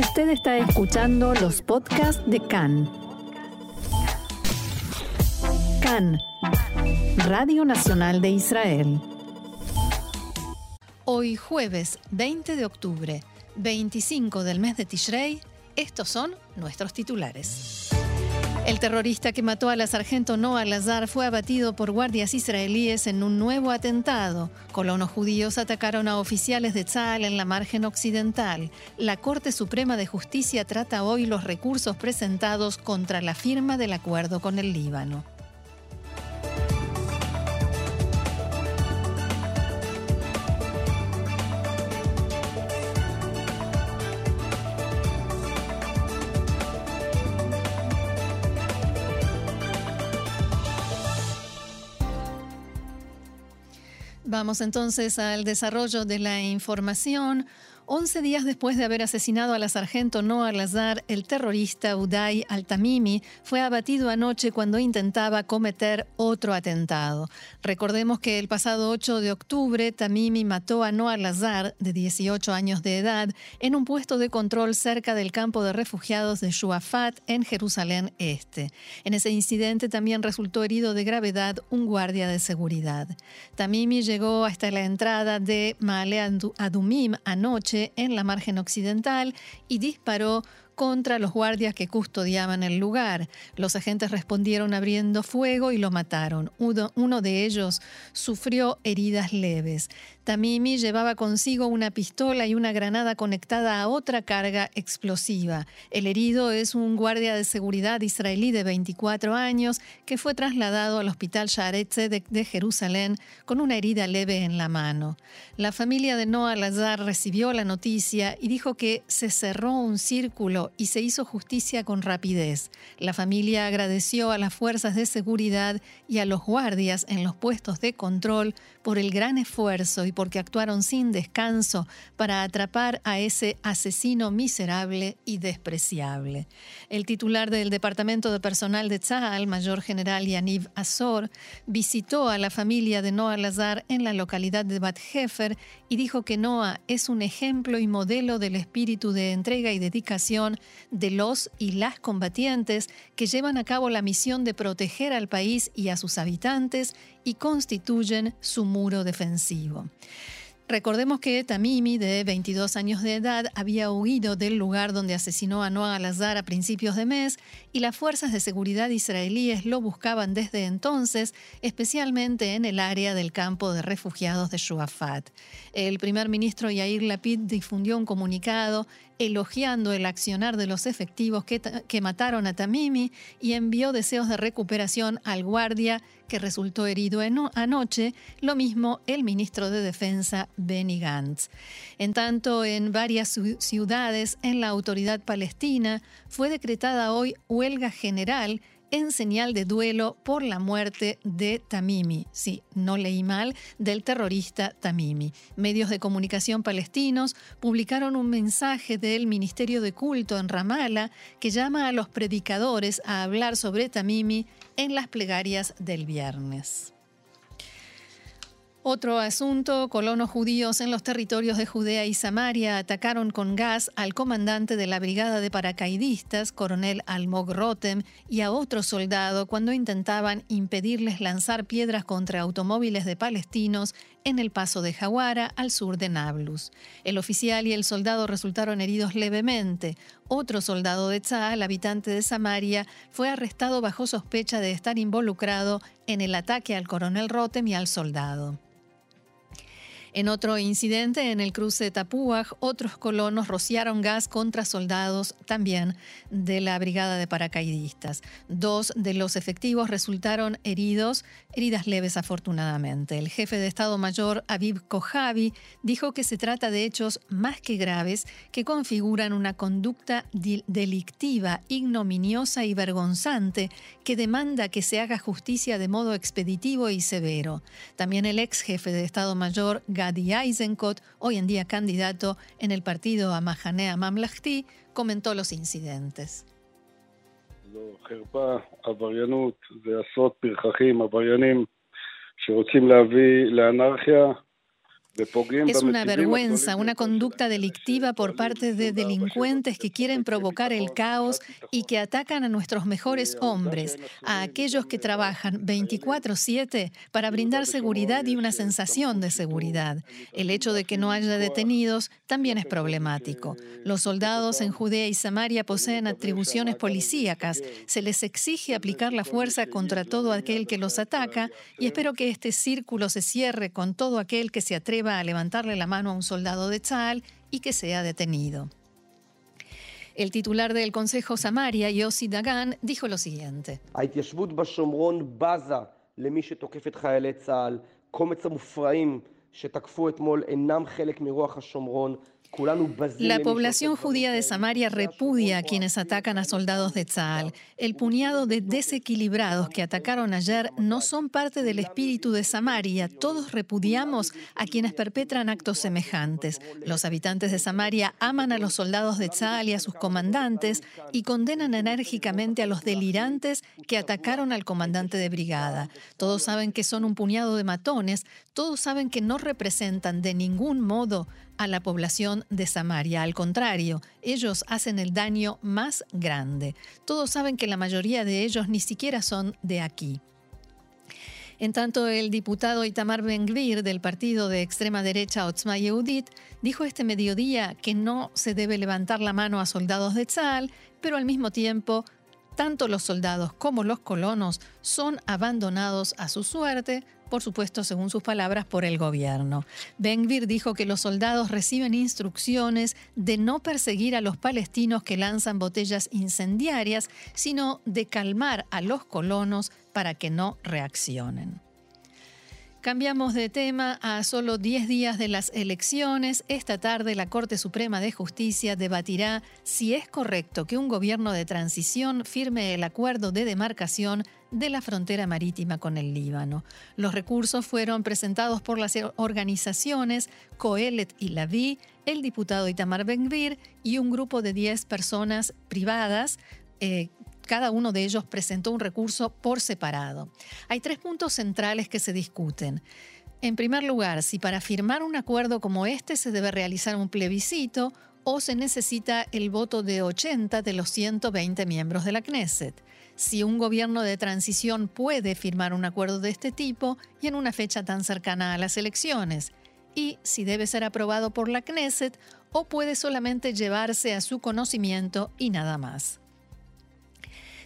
Usted está escuchando los podcasts de CAN. CAN, Radio Nacional de Israel. Hoy jueves 20 de octubre, 25 del mes de Tishrei, estos son nuestros titulares. El terrorista que mató a la sargento Noah Lazar fue abatido por guardias israelíes en un nuevo atentado. Colonos judíos atacaron a oficiales de Tzal en la margen occidental. La Corte Suprema de Justicia trata hoy los recursos presentados contra la firma del acuerdo con el Líbano. Vamos entonces al desarrollo de la información. Once días después de haber asesinado a la sargento Noah Lazar, el terrorista Uday al-Tamimi fue abatido anoche cuando intentaba cometer otro atentado. Recordemos que el pasado 8 de octubre, Tamimi mató a Noah Lazar, de 18 años de edad, en un puesto de control cerca del campo de refugiados de Shuafat, en Jerusalén Este. En ese incidente también resultó herido de gravedad un guardia de seguridad. Tamimi llegó hasta la entrada de Maale Adumim anoche en la margen occidental y disparó contra los guardias que custodiaban el lugar. Los agentes respondieron abriendo fuego y lo mataron. Uno, de ellos sufrió heridas leves. Tamimi llevaba consigo una pistola y una granada conectada a otra carga explosiva. El herido es un guardia de seguridad israelí de 24 años que fue trasladado al hospital Sharetze de, Jerusalén con una herida leve en la mano. La familia de Noah Lazar recibió la noticia y dijo que se cerró un círculo y se hizo justicia con rapidez. La familia agradeció a las fuerzas de seguridad y a los guardias en los puestos de control por el gran esfuerzo y porque actuaron sin descanso para atrapar a ese asesino miserable y despreciable. El titular del Departamento de Personal de Tzahal, Mayor General Yaniv Azor, visitó a la familia de Noah Lazar en la localidad de Bat Hefer y dijo que Noah es un ejemplo y modelo del espíritu de entrega y dedicación de los y las combatientes que llevan a cabo la misión de proteger al país y a sus habitantes y constituyen su muro defensivo. Recordemos que Tamimi, de 22 años de edad, había huido del lugar donde asesinó a Noah Al-Azhar a principios de mes y las fuerzas de seguridad israelíes lo buscaban desde entonces, especialmente en el área del campo de refugiados de Shuafat. El primer ministro Yair Lapid difundió un comunicado elogiando el accionar de los efectivos que, que, mataron a Tamimi y envió deseos de recuperación al guardia que resultó herido anoche, lo mismo el ministro de Defensa Benny Gantz. En tanto, en varias ciudades en la autoridad palestina fue decretada hoy huelga general en señal de duelo por la muerte de Tamimi. Sí, no leí mal, del terrorista Tamimi. Medios de comunicación palestinos publicaron un mensaje del Ministerio de Culto en Ramallah que llama a los predicadores a hablar sobre Tamimi en las plegarias del viernes. Otro asunto, colonos judíos en los territorios de Judea y Samaria atacaron con gas al comandante de la brigada de paracaidistas, coronel Almog Rotem, y a otro soldado cuando intentaban impedirles lanzar piedras contra automóviles de palestinos en el paso de Jawara, al sur de Nablus. El oficial y el soldado resultaron heridos levemente. Otro soldado de Tzal, habitante de Samaria, fue arrestado bajo sospecha de estar involucrado en el ataque al coronel Rotem y al soldado. En otro incidente, en el cruce Tapuaj, otros colonos rociaron gas contra soldados también de la brigada de paracaidistas. Dos de los efectivos resultaron heridos, heridas leves afortunadamente. El jefe de Estado Mayor, Aviv Kojavi, dijo que se trata de hechos más que graves que configuran una conducta delictiva, ignominiosa y vergonzante que demanda que se haga justicia de modo expeditivo y severo. También el ex jefe de Estado Mayor, Gadi Eisenkot, hoy en día candidato en el partido Amahanea Mamlahti, comentó los incidentes. זו חרפה, עבריינות, זה עשרות פרחחים, עבריינים שרוצים להביא לאנרכיה. Es una vergüenza, una conducta delictiva por parte de delincuentes que quieren provocar el caos y que atacan a nuestros mejores hombres, a aquellos que trabajan 24/7 para brindar seguridad y una sensación de seguridad. El hecho de que no haya detenidos también es problemático. Los soldados en Judea y Samaria poseen atribuciones policíacas. Se les exige aplicar la fuerza contra todo aquel que los ataca y espero que este círculo se cierre con todo aquel que se atreva a levantarle la mano a un soldado de Tzal y que sea detenido. El titular del Consejo Samaria, Yossi Dagan, dijo lo siguiente. La población judía de Samaria repudia a quienes atacan a soldados de Tzal. El puñado de desequilibrados que atacaron ayer no son parte del espíritu de Samaria. Todos repudiamos a quienes perpetran actos semejantes. Los habitantes de Samaria aman a los soldados de Tzal y a sus comandantes y condenan enérgicamente a los delirantes que atacaron al comandante de brigada. Todos saben que son un puñado de matones, todos saben que no representan de ningún modo a la población de Samaria. Al contrario, ellos hacen el daño más grande. Todos saben que la mayoría de ellos ni siquiera son de aquí. En tanto, el diputado Itamar Ben-Gvir del partido de extrema derecha Otzma Yehudit dijo este mediodía que no se debe levantar la mano a soldados de Tzal, pero al mismo tiempo tanto los soldados como los colonos son abandonados a su suerte, por supuesto, según sus palabras, por el gobierno. Ben-Gvir dijo que los soldados reciben instrucciones de no perseguir a los palestinos que lanzan botellas incendiarias, sino de calmar a los colonos para que no reaccionen. Cambiamos de tema a solo 10 días de las elecciones. Esta tarde la Corte Suprema de Justicia debatirá si es correcto que un gobierno de transición firme el acuerdo de demarcación de la frontera marítima con el Líbano. Los recursos fueron presentados por las organizaciones Coelet y Laví, el diputado Itamar Ben-Gvir y un grupo de 10 personas privadas eh, cada uno de ellos presentó un recurso por separado. Hay tres puntos centrales que se discuten. En primer lugar, si para firmar un acuerdo como este se debe realizar un plebiscito o se necesita el voto de 80 de los 120 miembros de la Knesset. Si un gobierno de transición puede firmar un acuerdo de este tipo y en una fecha tan cercana a las elecciones. Y si debe ser aprobado por la Knesset o puede solamente llevarse a su conocimiento y nada más.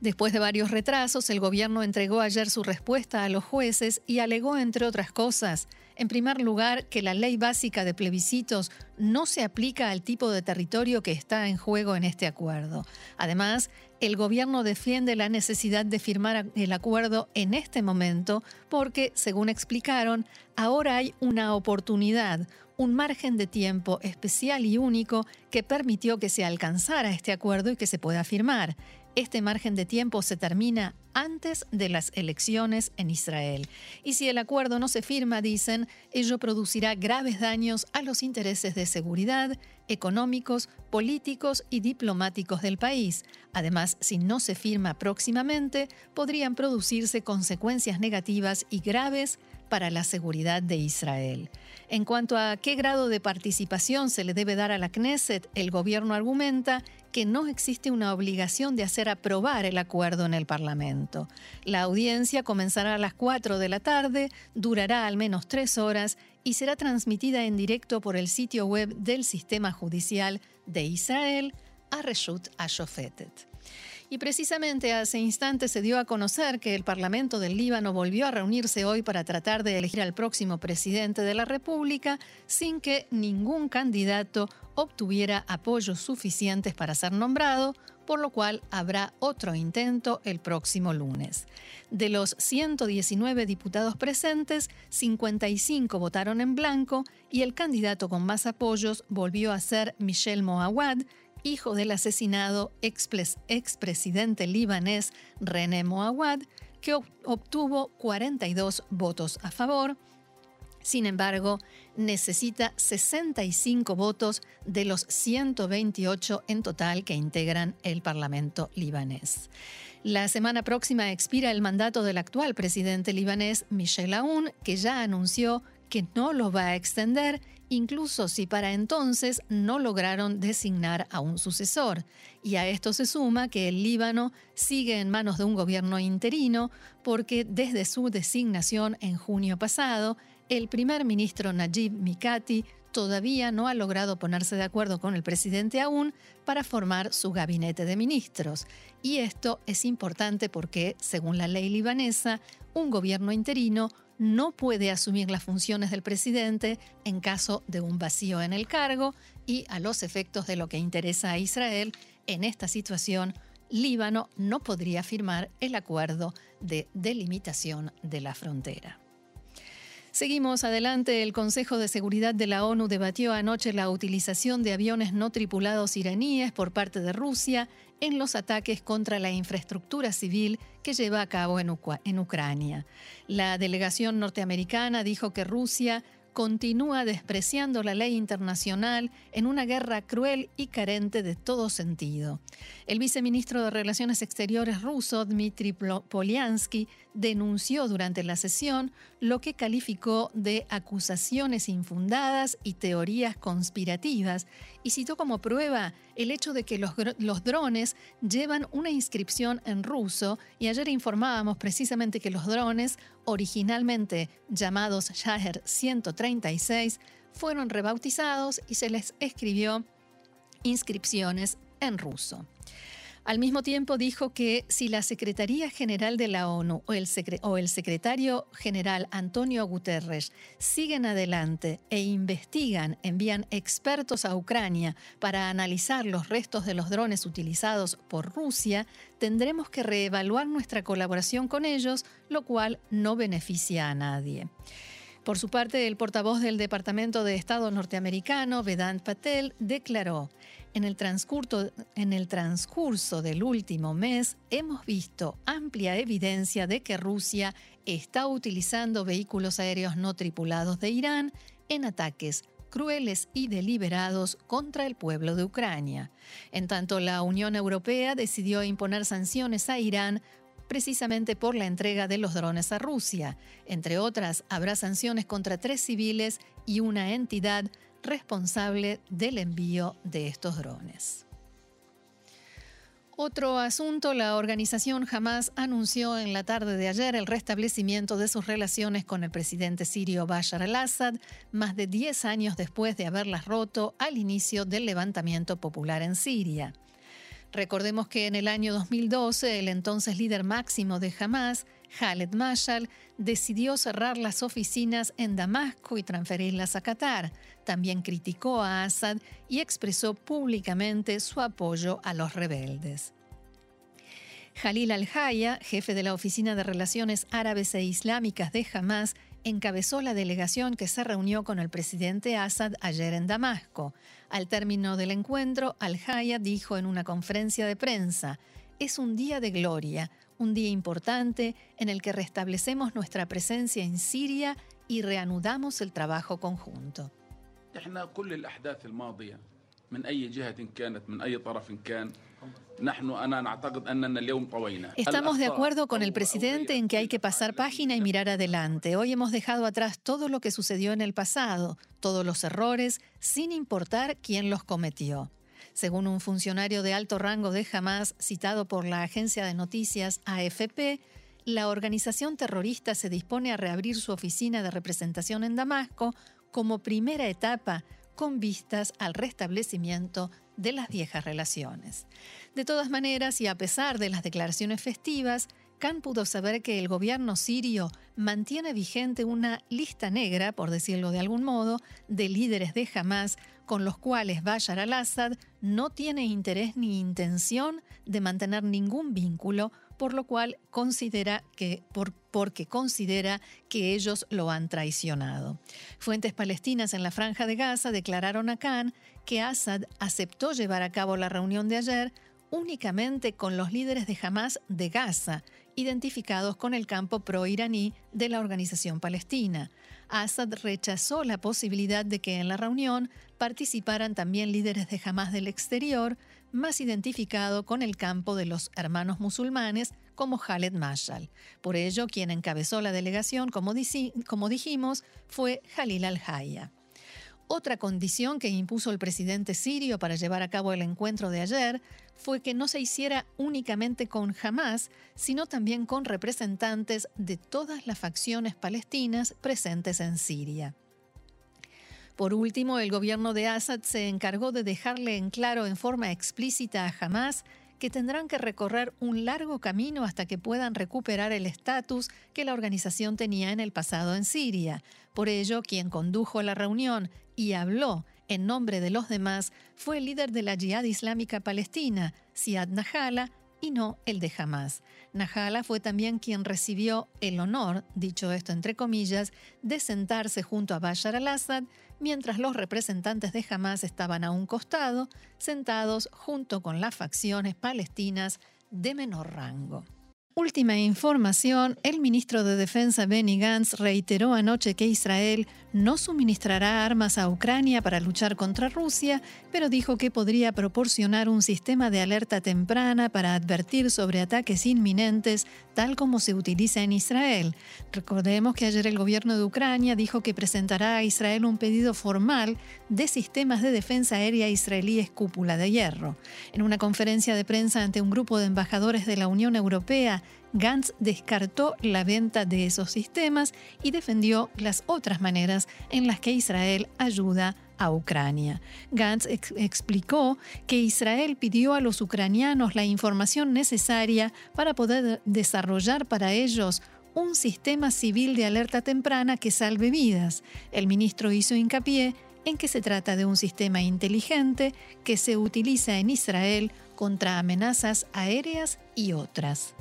Después de varios retrasos, el gobierno entregó ayer su respuesta a los jueces y alegó, entre otras cosas, en primer lugar, que la ley básica de plebiscitos no se aplica al tipo de territorio que está en juego en este acuerdo. Además, el gobierno defiende la necesidad de firmar el acuerdo en este momento porque, según explicaron, ahora hay una oportunidad, un margen de tiempo especial y único que permitió que se alcanzara este acuerdo y que se pueda firmar. Este margen de tiempo se termina antes de las elecciones en Israel. Y si el acuerdo no se firma, dicen, ello producirá graves daños a los intereses de seguridad, económicos, políticos y diplomáticos del país. Además, si no se firma próximamente, podrían producirse consecuencias negativas y graves para la seguridad de Israel. En cuanto a qué grado de participación se le debe dar a la Knesset, el gobierno argumenta que no existe una obligación de hacer aprobar el acuerdo en el Parlamento. La audiencia comenzará a las 4 de la tarde, durará al menos tres horas y será transmitida en directo por el sitio web del Sistema Judicial de Israel, a Reshut Ashofetet. Y precisamente hace instantes se dio a conocer que el Parlamento del Líbano volvió a reunirse hoy para tratar de elegir al próximo presidente de la República sin que ningún candidato obtuviera apoyos suficientes para ser nombrado, por lo cual habrá otro intento el próximo lunes. De los 119 diputados presentes, 55 votaron en blanco y el candidato con más apoyos volvió a ser Michel Moawad, hijo del asesinado expresidente libanés René Moawad, que obtuvo 42 votos a favor. Sin embargo, necesita 65 votos de los 128 en total que integran el Parlamento libanés. La semana próxima expira el mandato del actual presidente libanés Michel Aoun, que ya anunció que no lo va a extender, incluso si para entonces no lograron designar a un sucesor. Y a esto se suma que el Líbano sigue en manos de un gobierno interino porque desde su designación en junio pasado, el primer ministro Najib Mikati todavía no ha logrado ponerse de acuerdo con el presidente aún para formar su gabinete de ministros. Y esto es importante porque, según la ley libanesa, un gobierno interino no puede asumir las funciones del presidente en caso de un vacío en el cargo y a los efectos de lo que interesa a Israel, en esta situación, Líbano no podría firmar el acuerdo de delimitación de la frontera. Seguimos adelante. El Consejo de Seguridad de la ONU debatió anoche la utilización de aviones no tripulados iraníes por parte de Rusia en los ataques contra la infraestructura civil que lleva a cabo en, Ucrania. La delegación norteamericana dijo que Rusia continúa despreciando la ley internacional en una guerra cruel y carente de todo sentido. El viceministro de Relaciones Exteriores ruso, Dmitry Polyansky, denunció durante la sesión lo que calificó de acusaciones infundadas y teorías conspirativas y citó como prueba el hecho de que los, drones llevan una inscripción en ruso y ayer informábamos precisamente que los drones, originalmente llamados Shaher 136, fueron rebautizados y se les escribió inscripciones en ruso. Al mismo tiempo dijo que si la Secretaría General de la ONU o el, secretario general Antonio Guterres siguen adelante e investigan, envían expertos a Ucrania para analizar los restos de los drones utilizados por Rusia, tendremos que reevaluar nuestra colaboración con ellos, lo cual no beneficia a nadie. Por su parte, el portavoz del Departamento de Estado norteamericano, Vedant Patel, declaró, en el, transcurso, del último mes hemos visto amplia evidencia de que Rusia está utilizando vehículos aéreos no tripulados de Irán en ataques crueles y deliberados contra el pueblo de Ucrania. En tanto, la Unión Europea decidió imponer sanciones a Irán precisamente por la entrega de los drones a Rusia. Entre otras, habrá sanciones contra tres civiles y una entidad responsable del envío de estos drones. Otro asunto, la organización Hamas anunció en la tarde de ayer el restablecimiento de sus relaciones con el presidente sirio Bashar al-Assad, más de 10 años después de haberlas roto al inicio del levantamiento popular en Siria. Recordemos que en el año 2012 el entonces líder máximo de Hamas, Khaled Mashal, decidió cerrar las oficinas en Damasco y transferirlas a Qatar. También criticó a Assad y expresó públicamente su apoyo a los rebeldes. Jalil al-Haya, jefe de la Oficina de Relaciones Árabes e Islámicas de Hamas, encabezó la delegación que se reunió con el presidente Assad ayer en Damasco. Al término del encuentro, Al-Haya dijo en una conferencia de prensa, es un día de gloria, un día importante en el que restablecemos nuestra presencia en Siria y reanudamos el trabajo conjunto. Estamos de acuerdo con el presidente en que hay que pasar página y mirar adelante. Hoy hemos dejado atrás todo lo que sucedió en el pasado, todos los errores, sin importar quién los cometió. Según un funcionario de alto rango de Hamas citado por la agencia de noticias AFP, la organización terrorista se dispone a reabrir su oficina de representación en Damasco como primera etapa con vistas al restablecimiento de las viejas relaciones. De todas maneras, y a pesar de las declaraciones festivas, Khan pudo saber que el gobierno sirio mantiene vigente una lista negra, por decirlo de algún modo, de líderes de Hamas con los cuales Bashar al-Assad no tiene interés ni intención de mantener ningún vínculo, por lo cual considera que, por, porque considera que ellos lo han traicionado. Fuentes palestinas en la franja de Gaza declararon a Khan que Assad aceptó llevar a cabo la reunión de ayer únicamente con los líderes de Hamas de Gaza identificados con el campo pro-iraní de la organización palestina. Assad rechazó la posibilidad de que en la reunión participaran también líderes de Hamas del exterior, más identificado con el campo de los hermanos musulmanes como Khaled Mashal. Por ello, quien encabezó la delegación, como, como dijimos, fue Jalil al-Hayya. Otra condición que impuso el presidente sirio para llevar a cabo el encuentro de ayer fue que no se hiciera únicamente con Hamas, sino también con representantes de todas las facciones palestinas presentes en Siria. Por último, el gobierno de Assad se encargó de dejarle en claro en forma explícita a Hamas que tendrán que recorrer un largo camino hasta que puedan recuperar el estatus que la organización tenía en el pasado en Siria. Por ello, quien condujo la reunión y habló en nombre de los demás fue el líder de la Jihad Islámica Palestina, Siad Nahala, y no el de Hamas. Nahala fue también quien recibió el honor, dicho esto entre comillas, de sentarse junto a Bashar al-Assad, mientras los representantes de Hamas estaban a un costado, sentados junto con las facciones palestinas de menor rango. Última información, el ministro de Defensa Benny Gantz reiteró anoche que Israel no suministrará armas a Ucrania para luchar contra Rusia, pero dijo que podría proporcionar un sistema de alerta temprana para advertir sobre ataques inminentes, tal como se utiliza en Israel. Recordemos que ayer el gobierno de Ucrania dijo que presentará a Israel un pedido formal de sistemas de defensa aérea israelíes cúpula de hierro. En una conferencia de prensa ante un grupo de embajadores de la Unión Europea, Gantz descartó la venta de esos sistemas y defendió las otras maneras en las que Israel ayuda a Ucrania. Gantz explicó que Israel pidió a los ucranianos la información necesaria para poder desarrollar para ellos un sistema civil de alerta temprana que salve vidas. El ministro hizo hincapié en que se trata de un sistema inteligente que se utiliza en Israel contra amenazas aéreas y otras.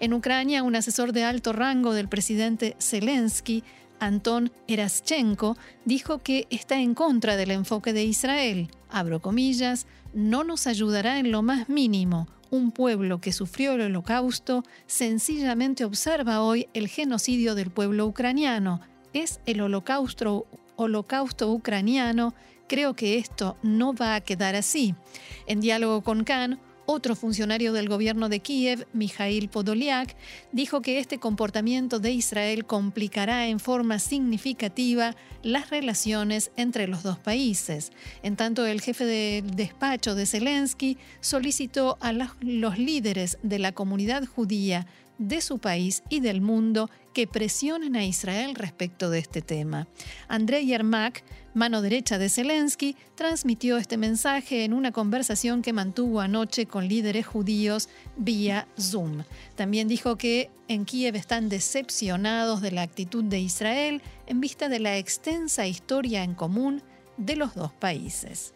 En Ucrania, un asesor de alto rango del presidente Zelensky, Anton Eraschenko, dijo que está en contra del enfoque de Israel. Abro comillas, no nos ayudará en lo más mínimo. Un pueblo que sufrió el holocausto sencillamente observa hoy el genocidio del pueblo ucraniano. Es el holocausto, holocausto ucraniano. Creo que esto no va a quedar así. En diálogo con Khan, otro funcionario del gobierno de Kiev, Mikhail Podolyak, dijo que este comportamiento de Israel complicará en forma significativa las relaciones entre los dos países. En tanto, el jefe de despacho de Zelensky solicitó a los líderes de la comunidad judía de su país y del mundo que presionen a Israel respecto de este tema. Andrei Yermak, mano derecha de Zelensky, transmitió este mensaje en una conversación que mantuvo anoche con líderes judíos vía Zoom. También dijo que en Kiev están decepcionados de la actitud de Israel en vista de la extensa historia en común de los dos países.